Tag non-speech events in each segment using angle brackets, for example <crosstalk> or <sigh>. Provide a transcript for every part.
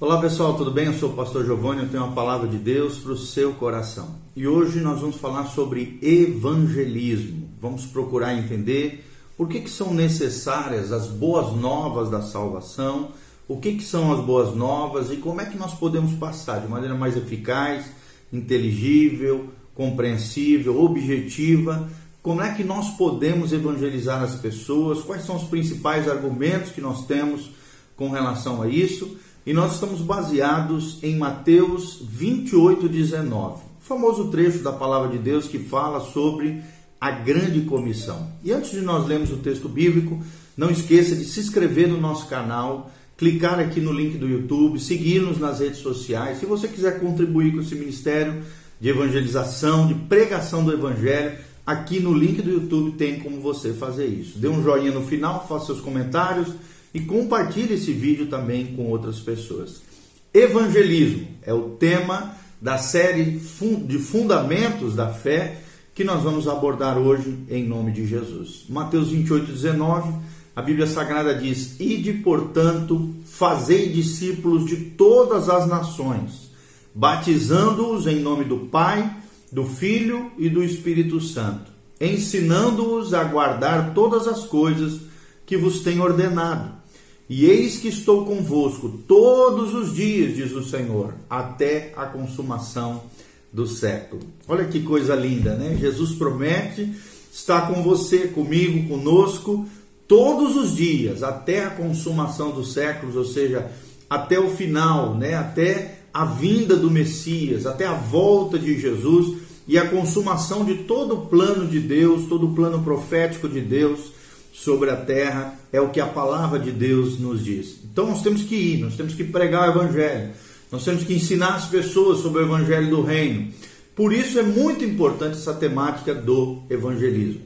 Olá pessoal, tudo bem? Eu sou o pastor Giovanni, eu tenho uma palavra de Deus para o seu coração. E hoje nós vamos falar sobre evangelismo. Vamos procurar entender por que, que são necessárias as boas novas da salvação, o que, que são as boas novas e como é que nós podemos passar de maneira mais eficaz, inteligível, compreensível, objetiva, como é que nós podemos evangelizar as pessoas, quais são os principais argumentos que nós temos com relação a isso e nós estamos baseados em Mateus 28, 19, o famoso trecho da palavra de Deus que fala sobre a grande comissão. E antes de nós lermos o texto bíblico, não esqueça de se inscrever no nosso canal, clicar aqui no link do YouTube, seguir-nos nas redes sociais. Se você quiser contribuir com esse ministério de evangelização, de pregação do evangelho, aqui no link do YouTube tem como você fazer isso. Dê um joinha no final, faça seus comentários e compartilhe esse vídeo também com outras pessoas. Evangelismo é o tema da série de fundamentos da fé que nós vamos abordar hoje em nome de Jesus. Mateus 28, 19, a Bíblia Sagrada diz: Ide, portanto, fazei discípulos de todas as nações, batizando-os em nome do Pai, do Filho e do Espírito Santo, ensinando-os a guardar todas as coisas que vos tenho ordenado e eis que estou convosco todos os dias, diz o Senhor, até a consumação do século. Olha que coisa linda, né? Jesus promete estar com você, comigo, conosco, todos os dias, até a consumação dos séculos, ou seja, até o final, né? Até a vinda do Messias, até a volta de Jesus e a consumação de todo o plano de Deus, todo o plano profético de Deus sobre a terra, é o que a palavra de Deus nos diz. Então nós temos que ir, nós temos que pregar o evangelho, nós temos que ensinar as pessoas sobre o evangelho do reino. Por isso é muito importante essa temática do evangelismo.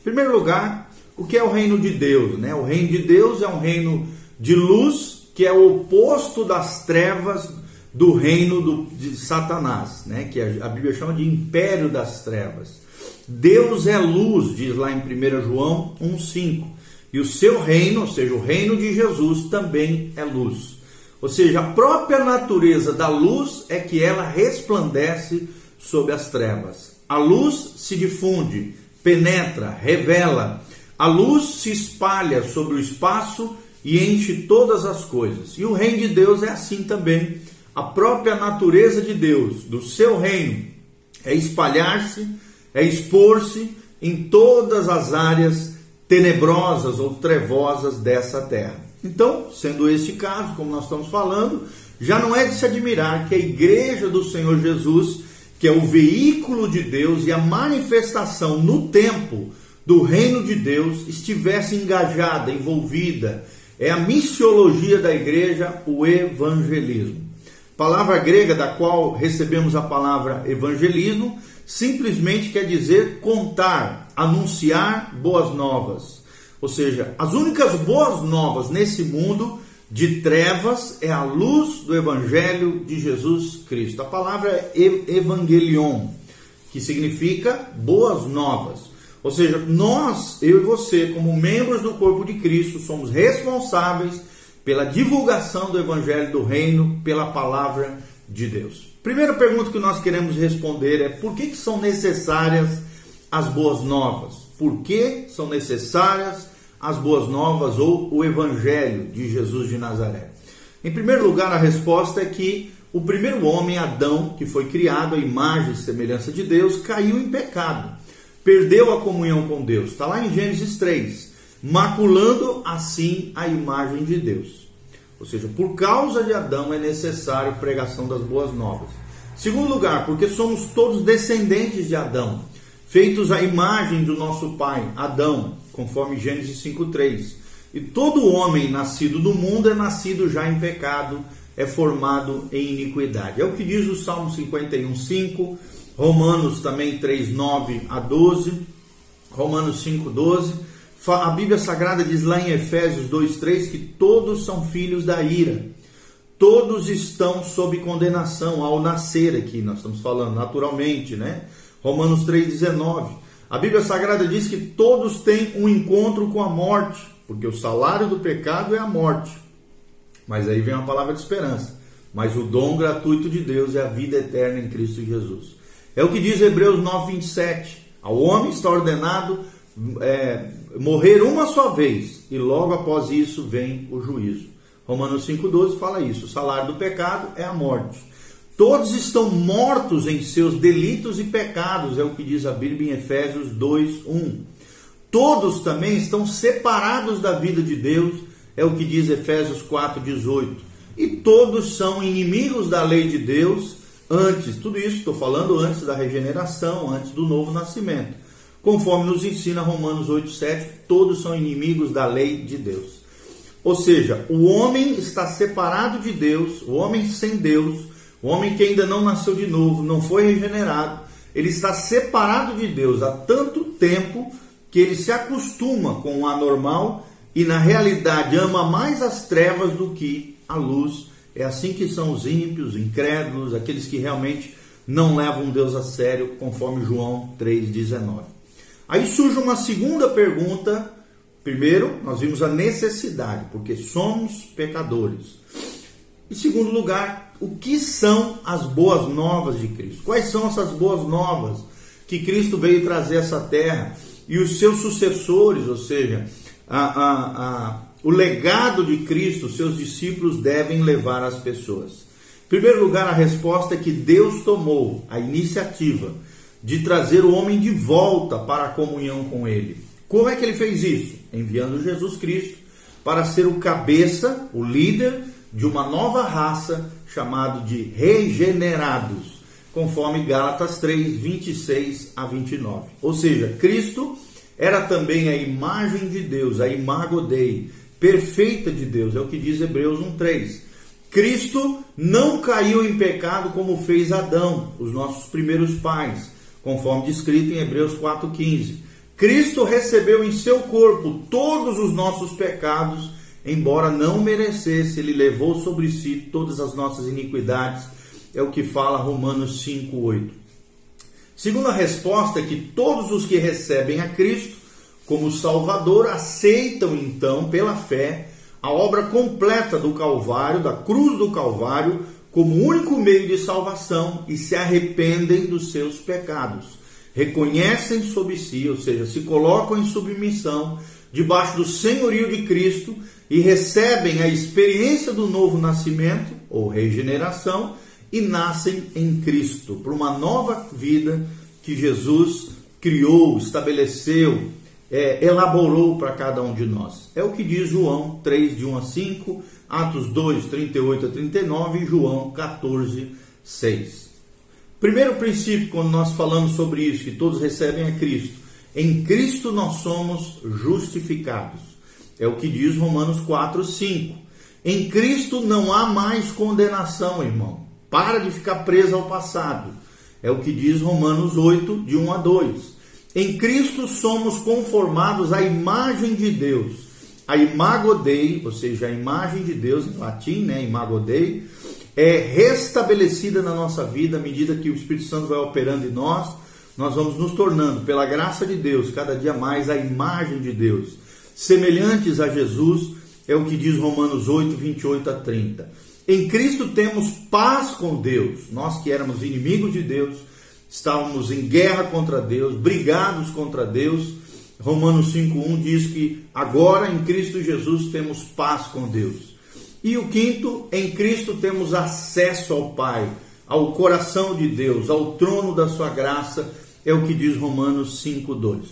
Em primeiro lugar, o que é o reino de Deus? Né? O reino de Deus é um reino de luz que é o oposto das trevas do reino do, de Satanás, né? que a Bíblia chama de império das trevas. Deus é luz, diz lá em 1 João 1,5. E o seu reino, ou seja, o reino de Jesus, também é luz. Ou seja, a própria natureza da luz é que ela resplandece sobre as trevas. A luz se difunde, penetra, revela. A luz se espalha sobre o espaço e enche todas as coisas. E o reino de Deus é assim também. A própria natureza de Deus, do seu reino, é espalhar-se é expor-se em todas as áreas tenebrosas ou trevosas dessa terra. Então, sendo este caso, como nós estamos falando, já não é de se admirar que a igreja do Senhor Jesus, que é o veículo de Deus e a manifestação no tempo do reino de Deus, estivesse engajada, envolvida. É a missiologia da igreja, o evangelismo. Palavra grega da qual recebemos a palavra evangelismo simplesmente quer dizer contar, anunciar boas novas. Ou seja, as únicas boas novas nesse mundo de trevas é a luz do Evangelho de Jesus Cristo. A palavra é evangelion, que significa boas novas. Ou seja, nós, eu e você, como membros do corpo de Cristo, somos responsáveis pela divulgação do Evangelho do Reino, pela palavra de Deus. Primeira pergunta que nós queremos responder é por que, que são necessárias as boas novas? Por que são necessárias as boas novas ou o Evangelho de Jesus de Nazaré? Em primeiro lugar, a resposta é que o primeiro homem, Adão, que foi criado à imagem e semelhança de Deus, caiu em pecado, perdeu a comunhão com Deus. Está lá em Gênesis 3, maculando assim a imagem de Deus. Ou seja, por causa de Adão é necessário pregação das boas novas. Segundo lugar, porque somos todos descendentes de Adão, feitos à imagem do nosso pai, Adão, conforme Gênesis 5:3. E todo homem nascido do mundo é nascido já em pecado, é formado em iniquidade. É o que diz o Salmo 51:5, Romanos também 3:9 a 12, Romanos 5:12 a Bíblia Sagrada diz lá em Efésios 2:3 que todos são filhos da ira. Todos estão sob condenação ao nascer aqui, nós estamos falando naturalmente, né? Romanos 3:19. A Bíblia Sagrada diz que todos têm um encontro com a morte, porque o salário do pecado é a morte. Mas aí vem uma palavra de esperança. mas o dom gratuito de Deus é a vida eterna em Cristo Jesus. É o que diz Hebreus 9:27. Ao homem está ordenado é, morrer uma só vez e logo após isso vem o juízo. Romanos 5,12 fala isso: o salário do pecado é a morte. Todos estão mortos em seus delitos e pecados, é o que diz a Bíblia em Efésios 2:1. Todos também estão separados da vida de Deus, é o que diz Efésios 4:18. E todos são inimigos da lei de Deus antes, tudo isso estou falando antes da regeneração, antes do novo nascimento. Conforme nos ensina Romanos 8:7, todos são inimigos da lei de Deus. Ou seja, o homem está separado de Deus, o homem sem Deus, o homem que ainda não nasceu de novo, não foi regenerado, ele está separado de Deus há tanto tempo que ele se acostuma com o anormal e na realidade ama mais as trevas do que a luz. É assim que são os ímpios, incrédulos, aqueles que realmente não levam Deus a sério, conforme João 3,19. Aí surge uma segunda pergunta. Primeiro, nós vimos a necessidade, porque somos pecadores. Em segundo lugar, o que são as boas novas de Cristo? Quais são essas boas novas que Cristo veio trazer a essa terra e os seus sucessores, ou seja, a, a, a, o legado de Cristo, seus discípulos devem levar às pessoas? Em primeiro lugar, a resposta é que Deus tomou a iniciativa de trazer o homem de volta para a comunhão com Ele. Como é que ele fez isso? Enviando Jesus Cristo para ser o cabeça, o líder de uma nova raça chamado de regenerados, conforme Gálatas 3, 26 a 29. Ou seja, Cristo era também a imagem de Deus, a imago Dei, perfeita de Deus, é o que diz Hebreus 1:3. Cristo não caiu em pecado como fez Adão, os nossos primeiros pais, conforme descrito em Hebreus 4:15. Cristo recebeu em seu corpo todos os nossos pecados embora não merecesse, ele levou sobre si todas as nossas iniquidades. É o que fala Romanos 5:8. Segunda resposta é que todos os que recebem a Cristo como Salvador aceitam então pela fé a obra completa do Calvário, da cruz do Calvário, como único meio de salvação e se arrependem dos seus pecados. Reconhecem sobre si, ou seja, se colocam em submissão debaixo do senhorio de Cristo e recebem a experiência do novo nascimento ou regeneração e nascem em Cristo para uma nova vida que Jesus criou, estabeleceu, é, elaborou para cada um de nós. É o que diz João 3, de 1 a 5, Atos 2, 38 a 39 e João 14, 6. Primeiro princípio, quando nós falamos sobre isso, que todos recebem a Cristo, em Cristo nós somos justificados. É o que diz Romanos 4, 5. Em Cristo não há mais condenação, irmão. Para de ficar preso ao passado. É o que diz Romanos 8, de 1 a 2. Em Cristo somos conformados à imagem de Deus. A imago Dei, ou seja, a imagem de Deus em latim, né, imago Dei, é restabelecida na nossa vida à medida que o Espírito Santo vai operando em nós. Nós vamos nos tornando, pela graça de Deus, cada dia mais a imagem de Deus semelhantes a Jesus, é o que diz Romanos 8, 28 a 30. Em Cristo temos paz com Deus, nós que éramos inimigos de Deus, estávamos em guerra contra Deus, brigados contra Deus. Romanos 5,1 diz que agora em Cristo Jesus temos paz com Deus. E o quinto, em Cristo temos acesso ao Pai, ao coração de Deus, ao trono da sua graça, é o que diz Romanos 5,2.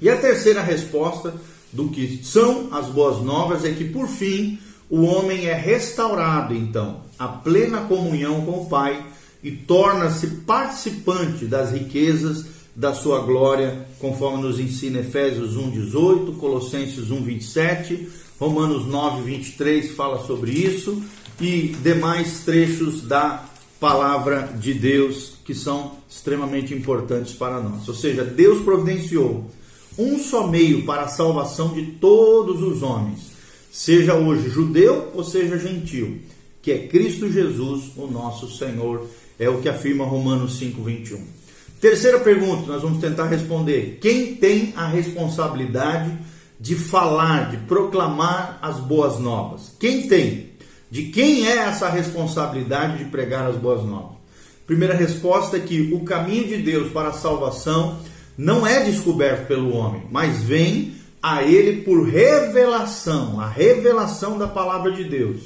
E a terceira resposta do que são as boas novas é que, por fim, o homem é restaurado, então, à plena comunhão com o Pai e torna-se participante das riquezas da sua glória, conforme nos ensina Efésios 1:18, Colossenses 1:27, Romanos 9:23 fala sobre isso e demais trechos da palavra de Deus que são extremamente importantes para nós. Ou seja, Deus providenciou um só meio para a salvação de todos os homens, seja hoje judeu ou seja gentil, que é Cristo Jesus, o nosso Senhor, é o que afirma Romanos 5:21. Terceira pergunta, nós vamos tentar responder: quem tem a responsabilidade de falar, de proclamar as boas novas? Quem tem? De quem é essa responsabilidade de pregar as boas novas? Primeira resposta é que o caminho de Deus para a salvação não é descoberto pelo homem, mas vem a ele por revelação, a revelação da palavra de Deus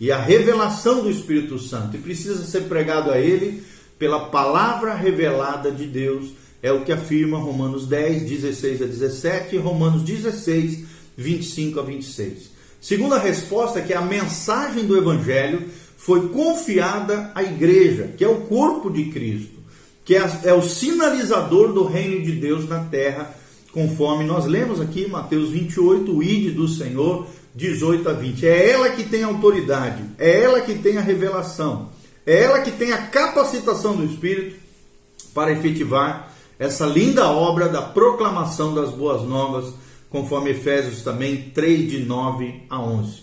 e a revelação do Espírito Santo. E precisa ser pregado a ele pela palavra revelada de Deus, é o que afirma Romanos 10, 16 a 17 e Romanos 16, 25 a 26. Segunda resposta é que a mensagem do Evangelho foi confiada à igreja, que é o corpo de Cristo, que é, é o sinalizador do reino de Deus na terra, conforme nós lemos aqui Mateus 28, o ide do Senhor, 18 a 20. É ela que tem autoridade, é ela que tem a revelação, é ela que tem a capacitação do Espírito para efetivar essa linda obra da proclamação das boas novas, conforme Efésios também 3, de 9 a 11.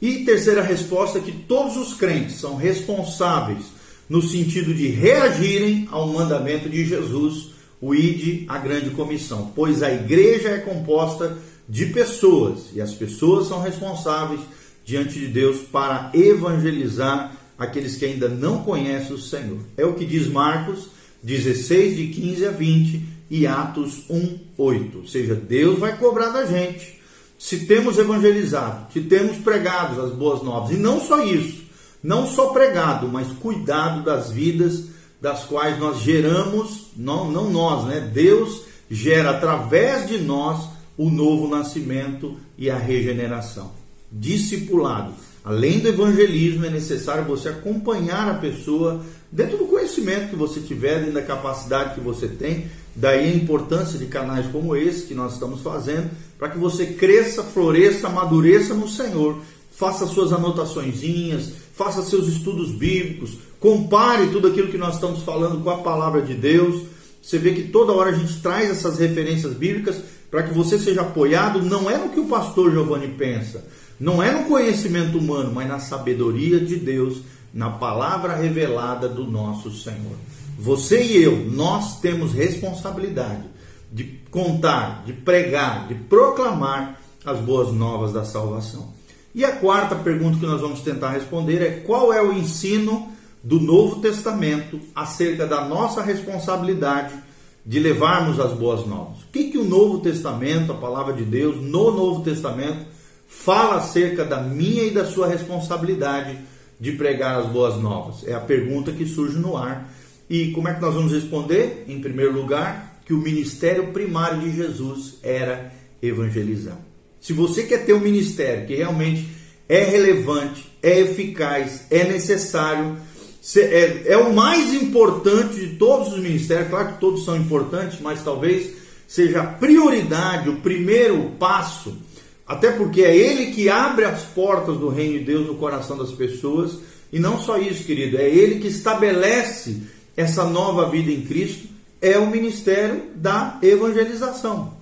E terceira resposta que todos os crentes são responsáveis no sentido de reagirem ao mandamento de Jesus, o ID, a grande comissão, pois a igreja é composta de pessoas e as pessoas são responsáveis diante de Deus para evangelizar aqueles que ainda não conhecem o Senhor. É o que diz Marcos 16, de 15 a 20 e Atos 1, 8. Ou seja, Deus vai cobrar da gente se temos evangelizado, se temos pregado as boas novas, e não só isso, não só pregado, mas cuidado das vidas das quais nós geramos, não, não nós, né? Deus gera através de nós o novo nascimento e a regeneração. Discipulado. Além do evangelismo, é necessário você acompanhar a pessoa dentro do conhecimento que você tiver, dentro da capacidade que você tem. Daí a importância de canais como esse que nós estamos fazendo, para que você cresça, floresça, amadureça no Senhor. Faça suas anotaçõezinhas, faça seus estudos bíblicos, compare tudo aquilo que nós estamos falando com a palavra de Deus. Você vê que toda hora a gente traz essas referências bíblicas para que você seja apoiado, não é no que o pastor Giovanni pensa, não é no conhecimento humano, mas na sabedoria de Deus, na palavra revelada do nosso Senhor. Você e eu, nós temos responsabilidade de contar, de pregar, de proclamar as boas novas da salvação. E a quarta pergunta que nós vamos tentar responder é: qual é o ensino do Novo Testamento acerca da nossa responsabilidade de levarmos as boas novas? O que, que o Novo Testamento, a palavra de Deus, no Novo Testamento, fala acerca da minha e da sua responsabilidade de pregar as boas novas? É a pergunta que surge no ar. E como é que nós vamos responder? Em primeiro lugar, que o ministério primário de Jesus era evangelizar. Se você quer ter um ministério que realmente é relevante, é eficaz, é necessário, é, é o mais importante de todos os ministérios, claro que todos são importantes, mas talvez seja a prioridade, o primeiro passo até porque é Ele que abre as portas do reino de Deus no coração das pessoas. E não só isso, querido, é Ele que estabelece essa nova vida em Cristo. É o ministério da evangelização.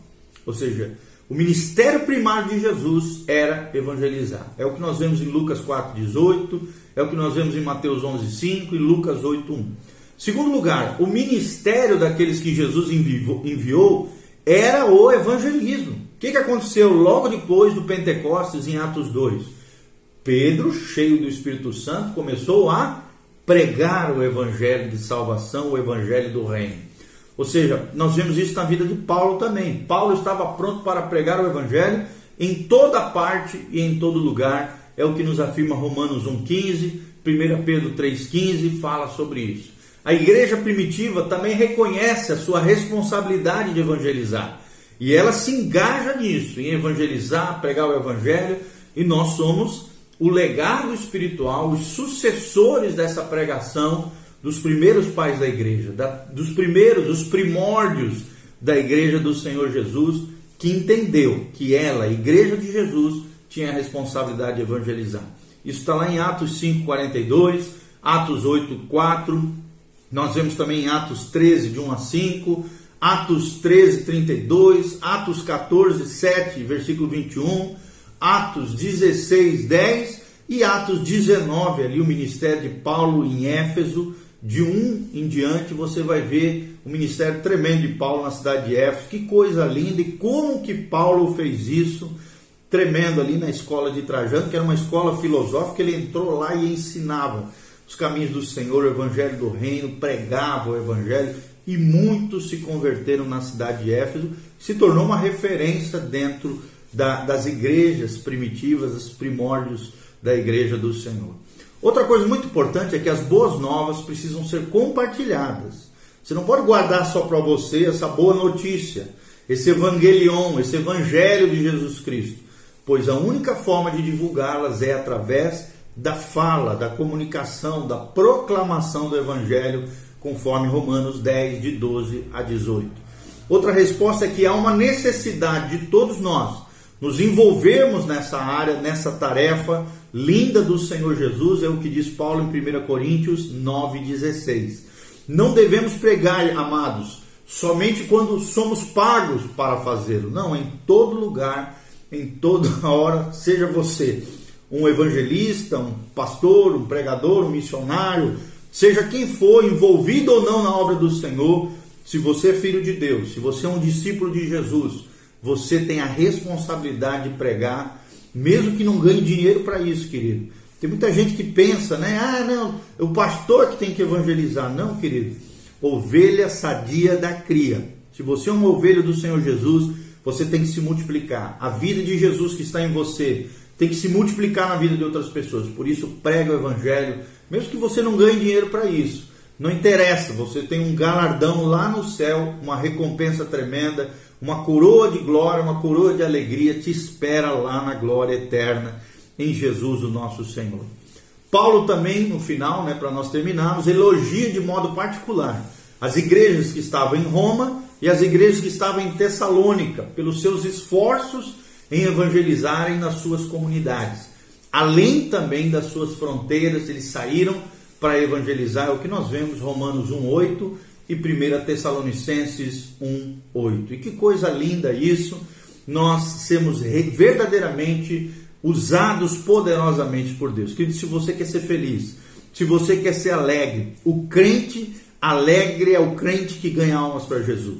Ou seja, o ministério primário de Jesus era evangelizar. É o que nós vemos em Lucas 4,18, é o que nós vemos em Mateus 11,5 e Lucas 8,1. Segundo lugar, o ministério daqueles que Jesus enviou era o evangelismo que, que aconteceu logo depois do Pentecostes em Atos 2? Pedro, cheio do Espírito Santo, começou a pregar o evangelho de salvação, o evangelho do reino. Ou seja, nós vemos isso na vida de Paulo também. Paulo estava pronto para pregar o evangelho em toda parte e em todo lugar. É o que nos afirma Romanos 1,15, 1 Pedro 3,15 fala sobre isso. A igreja primitiva também reconhece a sua responsabilidade de evangelizar. E ela se engaja nisso, em evangelizar, pregar o evangelho, e nós somos o legado espiritual, os sucessores dessa pregação dos primeiros pais da igreja, da, dos primeiros, dos primórdios da igreja do Senhor Jesus, que entendeu que ela, a igreja de Jesus, tinha a responsabilidade de evangelizar. Isso está lá em Atos 5,42, Atos 8,4, nós vemos também em Atos 13, de 1 a 5, Atos 13, 32, Atos 14, 7, versículo 21, Atos 16, 10 e Atos 19, ali o ministério de Paulo em Éfeso, de um em diante você vai ver o ministério tremendo de Paulo na cidade de Éfeso. Que coisa linda e como que Paulo fez isso. Tremendo ali na escola de Trajano, que era uma escola filosófica, ele entrou lá e ensinava os caminhos do Senhor, o evangelho do reino, pregava o evangelho e muitos se converteram na cidade de Éfeso, se tornou uma referência dentro da, das igrejas primitivas, os primórdios da igreja do Senhor. Outra coisa muito importante é que as boas novas precisam ser compartilhadas. Você não pode guardar só para você essa boa notícia, esse evangelion, esse evangelho de Jesus Cristo, pois a única forma de divulgá-las é através da fala, da comunicação, da proclamação do evangelho, conforme Romanos 10, de 12 a 18. Outra resposta é que há uma necessidade de todos nós nos envolvermos nessa área, nessa tarefa linda do Senhor Jesus, é o que diz Paulo em 1 Coríntios 9,16. Não devemos pregar, amados, somente quando somos pagos para fazê-lo. Não, em todo lugar, em toda <laughs> hora, seja você um evangelista, um pastor, um pregador, um missionário, seja quem for envolvido ou não na obra do Senhor, se você é filho de Deus, se você é um discípulo de Jesus, você tem a responsabilidade de pregar, mesmo que não ganhe dinheiro para isso, querido. Tem muita gente que pensa, né? Ah, não, é o pastor que tem que evangelizar. Não, querido. Ovelha sadia da cria. Se você é uma ovelha do Senhor Jesus, você tem que se multiplicar. A vida de Jesus que está em você tem que se multiplicar na vida de outras pessoas. Por isso, prega o evangelho, mesmo que você não ganhe dinheiro para isso. Não interessa, você tem um galardão lá no céu, uma recompensa tremenda, uma coroa de glória, uma coroa de alegria te espera lá na glória eterna em Jesus, o nosso Senhor. Paulo também, no final, né, para nós terminarmos, elogia de modo particular as igrejas que estavam em Roma e as igrejas que estavam em Tessalônica, pelos seus esforços em evangelizarem nas suas comunidades. Além também das suas fronteiras, eles saíram para evangelizar, é o que nós vemos Romanos 1:8 e 1 Tessalonicenses 1:8. E que coisa linda isso, nós sermos verdadeiramente usados poderosamente por Deus. Querido, se você quer ser feliz, se você quer ser alegre, o crente alegre é o crente que ganha almas para Jesus.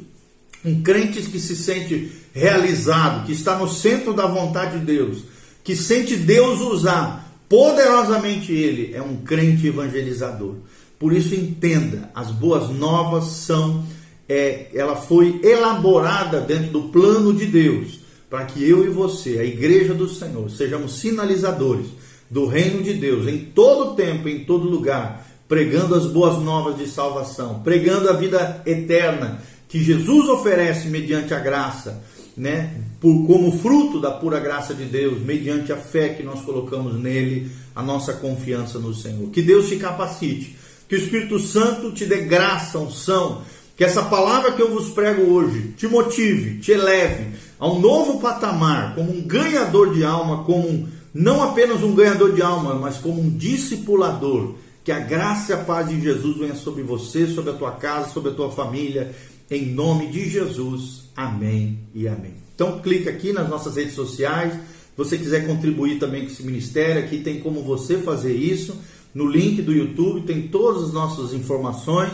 Um crente que se sente realizado, que está no centro da vontade de Deus, que sente Deus usar poderosamente ele, é um crente evangelizador. Por isso entenda, as boas novas são, é, ela foi elaborada dentro do plano de Deus, para que eu e você, a igreja do Senhor, sejamos sinalizadores do reino de Deus em todo tempo, em todo lugar, pregando as boas novas de salvação, pregando a vida eterna que Jesus oferece mediante a graça, né, por, como fruto da pura graça de Deus, mediante a fé que nós colocamos nele, a nossa confiança no Senhor. Que Deus te capacite que o Espírito Santo te dê graça, unção, que essa palavra que eu vos prego hoje te motive, te eleve a um novo patamar, como um ganhador de alma, como um, não apenas um ganhador de alma, mas como um discipulador. Que a graça e a paz de Jesus venha sobre você, sobre a tua casa, sobre a tua família, em nome de Jesus. Amém e amém. Então clica aqui nas nossas redes sociais. Se você quiser contribuir também com esse ministério, aqui tem como você fazer isso. No link do YouTube tem todas as nossas informações.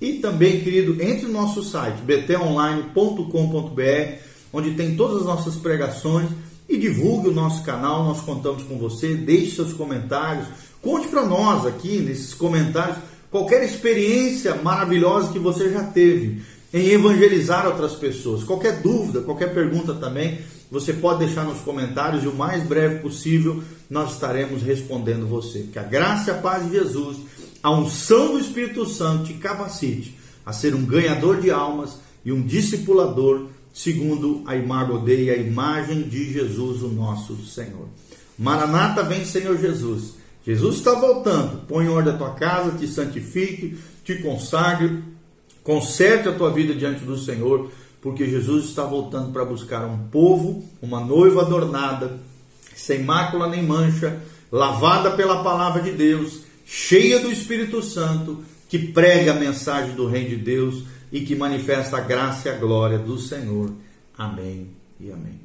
E também, querido, entre no nosso site btonline.com.br, onde tem todas as nossas pregações e divulgue o nosso canal. Nós contamos com você. Deixe seus comentários. Conte para nós aqui nesses comentários qualquer experiência maravilhosa que você já teve em evangelizar outras pessoas. Qualquer dúvida, qualquer pergunta também, você pode deixar nos comentários e o mais breve possível nós estaremos respondendo você. Que a graça e a paz de Jesus, a unção do Espírito Santo te capacite a ser um ganhador de almas e um discipulador segundo a imagem e a imagem de Jesus, o nosso Senhor. Maranata vem, Senhor Jesus. Jesus está voltando. Põe em ordem a tua casa, te santifique, te consagre, conserte a tua vida diante do Senhor porque Jesus está voltando para buscar um povo, uma noiva adornada, sem mácula nem mancha, lavada pela palavra de Deus, cheia do Espírito Santo, que prega a mensagem do Reino de Deus e que manifesta a graça e a glória do Senhor. Amém e amém.